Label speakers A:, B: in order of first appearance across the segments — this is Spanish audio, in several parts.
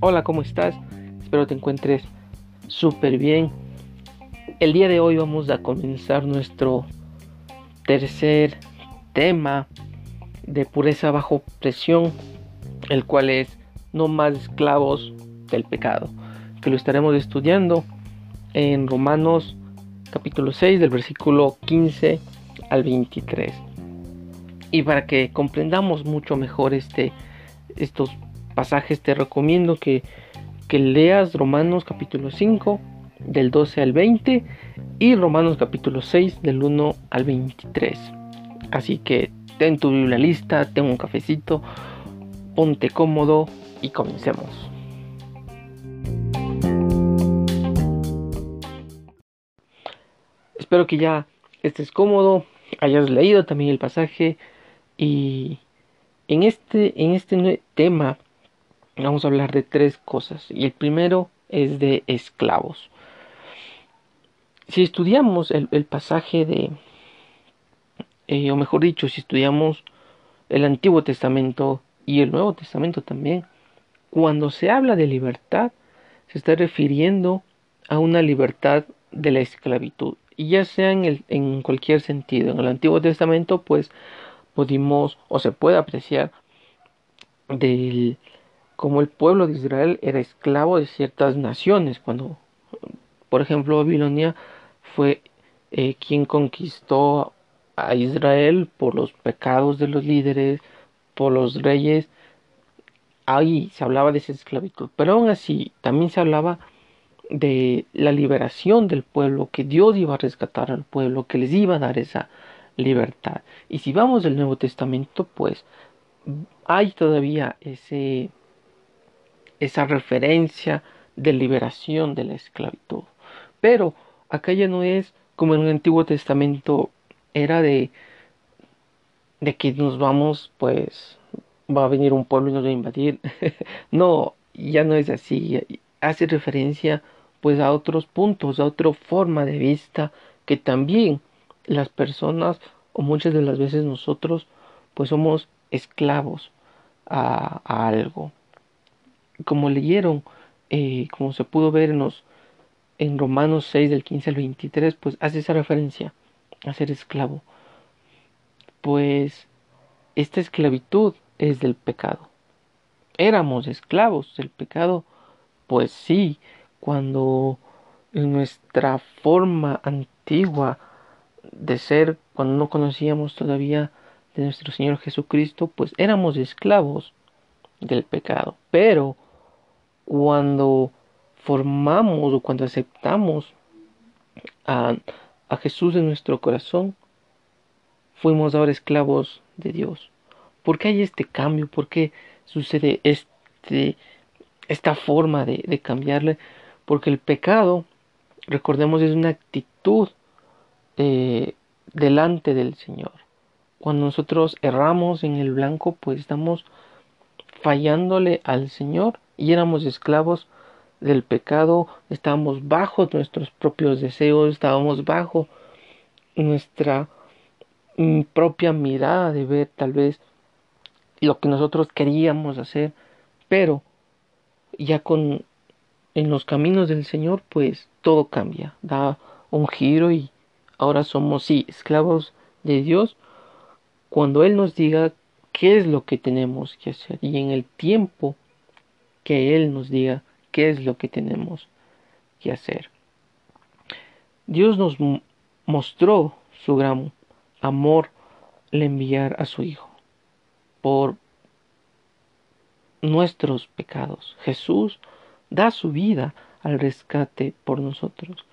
A: Hola, ¿cómo estás? Espero te encuentres súper bien. El día de hoy vamos a comenzar nuestro tercer tema de pureza bajo presión, el cual es no más esclavos del pecado, que lo estaremos estudiando en Romanos capítulo 6 del versículo 15 al 23. Y para que comprendamos mucho mejor este, estos pasajes te recomiendo que, que leas Romanos capítulo 5 del 12 al 20 y Romanos capítulo 6 del 1 al 23. Así que ten tu Biblia lista, ten un cafecito, ponte cómodo y comencemos. Espero que ya estés cómodo, hayas leído también el pasaje y en este, en este tema vamos a hablar de tres cosas y el primero es de esclavos. Si estudiamos el, pasaje de, eh, o mejor dicho, si estudiamos el Antiguo Testamento y el Nuevo Testamento también, cuando se habla de libertad, se está refiriendo a una libertad de la esclavitud, y ya sea en, el, en cualquier sentido. En el Antiguo Testamento, pues, pudimos o se puede apreciar del como el pueblo de Israel era esclavo de ciertas naciones, cuando, por ejemplo, Babilonia fue eh, quien conquistó a Israel por los pecados de los líderes, por los reyes, ahí se hablaba de esa esclavitud, pero aún así también se hablaba de la liberación del pueblo, que Dios iba a rescatar al pueblo, que les iba a dar esa libertad. Y si vamos del Nuevo Testamento, pues hay todavía ese esa referencia de liberación de la esclavitud. Pero acá ya no es como en el Antiguo Testamento era de de que nos vamos pues va a venir un pueblo y nos va a invadir. no, ya no es así. Hace referencia pues a otros puntos, a otra forma de vista que también las personas o muchas de las veces nosotros pues somos esclavos a, a algo como leyeron, eh, como se pudo ver en, los, en Romanos 6 del 15 al 23, pues hace esa referencia a ser esclavo. Pues esta esclavitud es del pecado. Éramos esclavos del pecado, pues sí, cuando en nuestra forma antigua de ser, cuando no conocíamos todavía de nuestro Señor Jesucristo, pues éramos esclavos del pecado. Pero cuando formamos o cuando aceptamos a, Jesús en nuestro corazón, fuimos ahora esclavos de Dios. ¿Por qué hay este cambio? ¿Por qué sucede este, esta forma de, de cambiarle? Porque el pecado, recordemos, es una actitud eh, delante del Señor. Cuando nosotros erramos en el blanco, pues estamos fallándole al Señor y éramos esclavos del pecado, estábamos bajo nuestros propios deseos, estábamos bajo nuestra mm, propia mirada de ver tal vez lo que nosotros queríamos hacer, pero ya con en los caminos del Señor, pues todo cambia, da un giro y ahora somos sí esclavos de Dios cuando Él nos diga qué es lo que tenemos que hacer y en el tiempo que Él nos diga qué es lo que tenemos que hacer. Dios nos mostró su gran amor al enviar a su Hijo por nuestros pecados. Jesús da su vida al rescate por nosotros.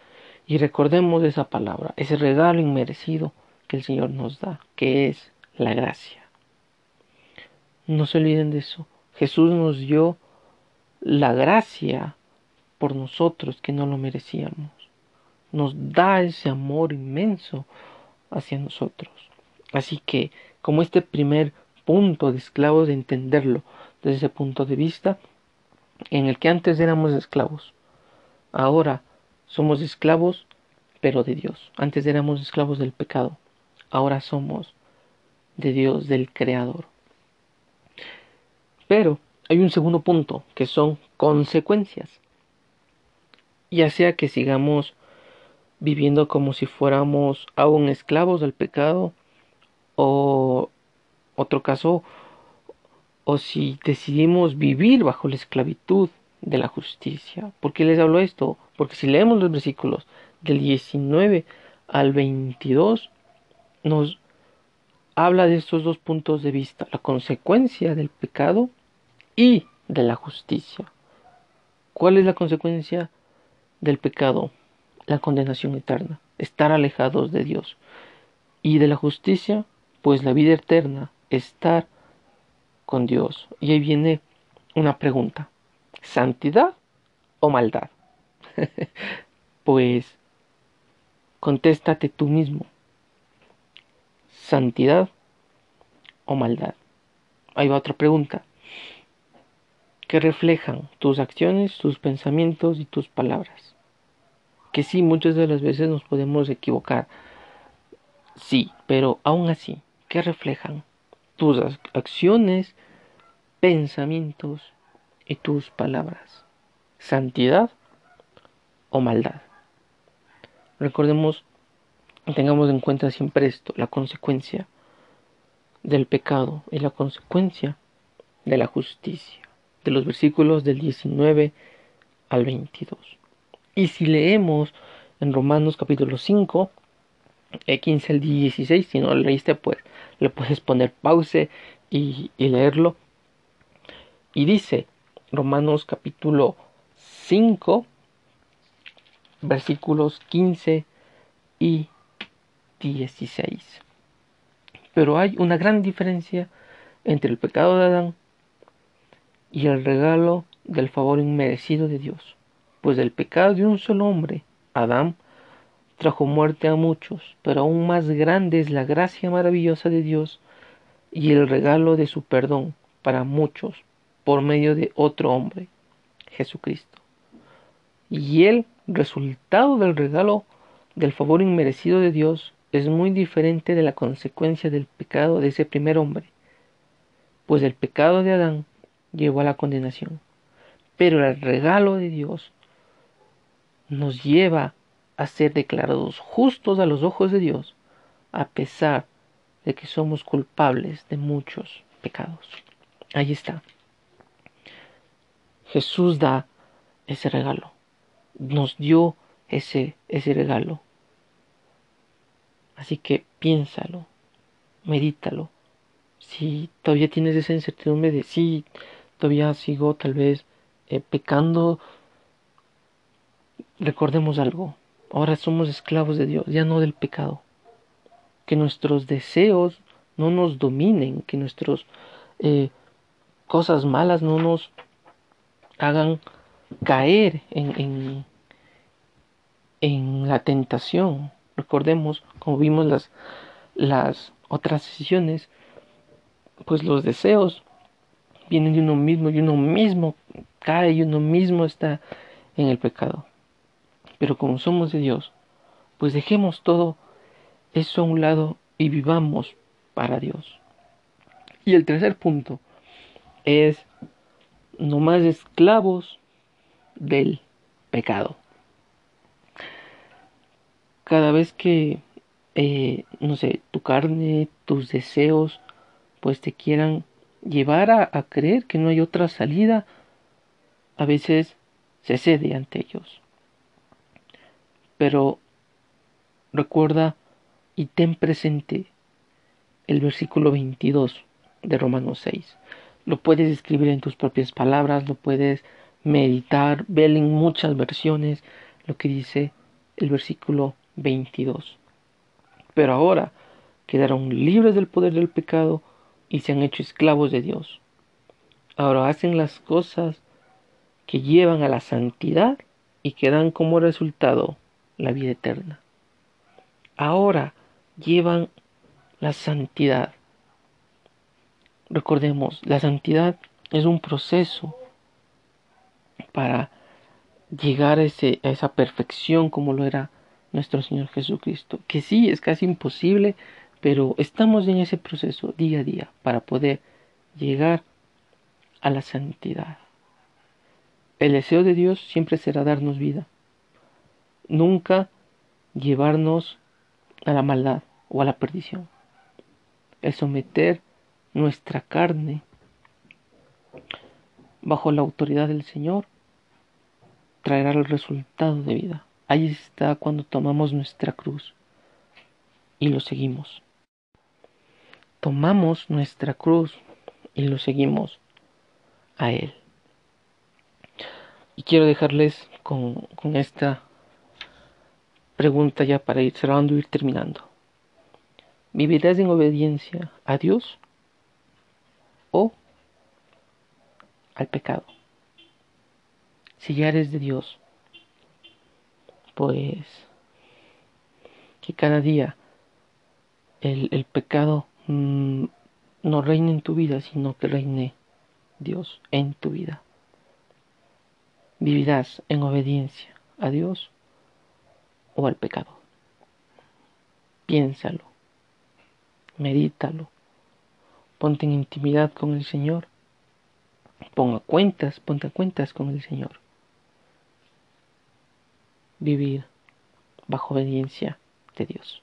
A: Y recordemos esa palabra, ese regalo inmerecido que el Señor nos da, que es la gracia. No se olviden de eso. Jesús nos dio la gracia por nosotros que no lo merecíamos. Nos da ese amor inmenso hacia nosotros. Así que, como este primer punto de esclavos, de entenderlo desde ese punto de vista, en el que antes éramos esclavos, ahora somos esclavos, pero de Dios. Antes éramos esclavos del pecado, ahora somos de Dios, del Creador. Pero hay un segundo punto, que son consecuencias. Ya sea que sigamos viviendo como si fuéramos aún esclavos del pecado, o otro caso, o si decidimos vivir bajo la esclavitud de la justicia. ¿Por qué les hablo esto? Porque si leemos los versículos del 19 al 22, nos habla de estos dos puntos de vista, la consecuencia del pecado y de la justicia. ¿Cuál es la consecuencia del pecado? La condenación eterna, estar alejados de Dios. Y de la justicia, pues la vida eterna, estar con Dios. Y ahí viene una pregunta, ¿santidad o maldad? pues contéstate tú mismo santidad o maldad. Ahí va otra pregunta. ¿Qué reflejan tus acciones, tus pensamientos y tus palabras? Que sí, muchas de las veces nos podemos equivocar. Sí, pero aún así, ¿qué reflejan tus acciones, pensamientos y tus palabras? ¿Santidad o maldad? Recordemos tengamos en cuenta siempre esto, la consecuencia del pecado y la consecuencia de la justicia, de los versículos del 19 al 22. Y si leemos en Romanos capítulo 5, 15 al 16, si no lo leíste, pues le puedes poner pause y, y leerlo. Y dice Romanos capítulo 5, versículos 15 y 16. Pero hay una gran diferencia entre el pecado de Adán y el regalo del favor inmerecido de Dios, pues el pecado de un solo hombre, Adán, trajo muerte a muchos, pero aún más grande es la gracia maravillosa de Dios y el regalo de su perdón para muchos por medio de otro hombre, Jesucristo. Y el resultado del regalo del favor inmerecido de Dios es muy diferente de la consecuencia del pecado de ese primer hombre, pues el pecado de Adán llevó a la condenación, pero el regalo de Dios nos lleva a ser declarados justos a los ojos de Dios, a pesar de que somos culpables de muchos pecados. Ahí está. Jesús da ese regalo, nos dio ese, ese regalo Así que piénsalo, medítalo. Si todavía tienes esa incertidumbre de si todavía sigo tal vez eh, pecando, recordemos algo. Ahora somos esclavos de Dios, ya no del pecado. Que nuestros deseos no nos dominen, que nuestras eh, cosas malas no nos hagan caer en, en, la tentación. Recordemos, como vimos las, las otras sesiones, pues los deseos vienen de uno mismo y uno mismo cae y uno mismo está en el pecado. Pero como somos de Dios, pues dejemos todo eso a un lado y vivamos para Dios. Y el tercer punto es no más esclavos del pecado cada vez que, eh, no sé, tu carne, tus deseos, pues te quieran llevar a, a creer que no hay otra salida, a veces se cede ante ellos. Pero recuerda y ten presente el versículo 22 de Romanos 6. Lo puedes escribir en tus propias palabras, lo puedes meditar, ver en muchas versiones lo que dice el versículo 22. Pero ahora quedaron libres del poder del pecado y se han hecho esclavos de Dios. Ahora hacen las cosas que llevan a la santidad y que dan como resultado la vida eterna. Ahora llevan la santidad. Recordemos, la santidad es un proceso para llegar a, esa perfección como lo era nuestro Señor Jesucristo. Que sí, es casi imposible, pero estamos en ese proceso día a día para poder llegar a la santidad. El deseo de Dios siempre será darnos vida, nunca llevarnos a la maldad o a la perdición. El someter nuestra carne bajo la autoridad del Señor traerá el resultado de vida. Ahí está cuando tomamos nuestra cruz y lo seguimos. Tomamos nuestra cruz y lo seguimos a Él. Y quiero dejarles con, con esta pregunta ya para ir cerrando y ir terminando. ¿Vivirás en obediencia a Dios o al pecado? Si ya eres de Dios, pues que cada día el, el pecado mm, no reine en tu vida, sino que reine Dios en tu vida. Vivirás en obediencia a Dios o al pecado. Piénsalo, medítalo, ponte en intimidad con el Señor, ponga cuentas, ponte a cuentas con el Señor vivir bajo obediencia de Dios.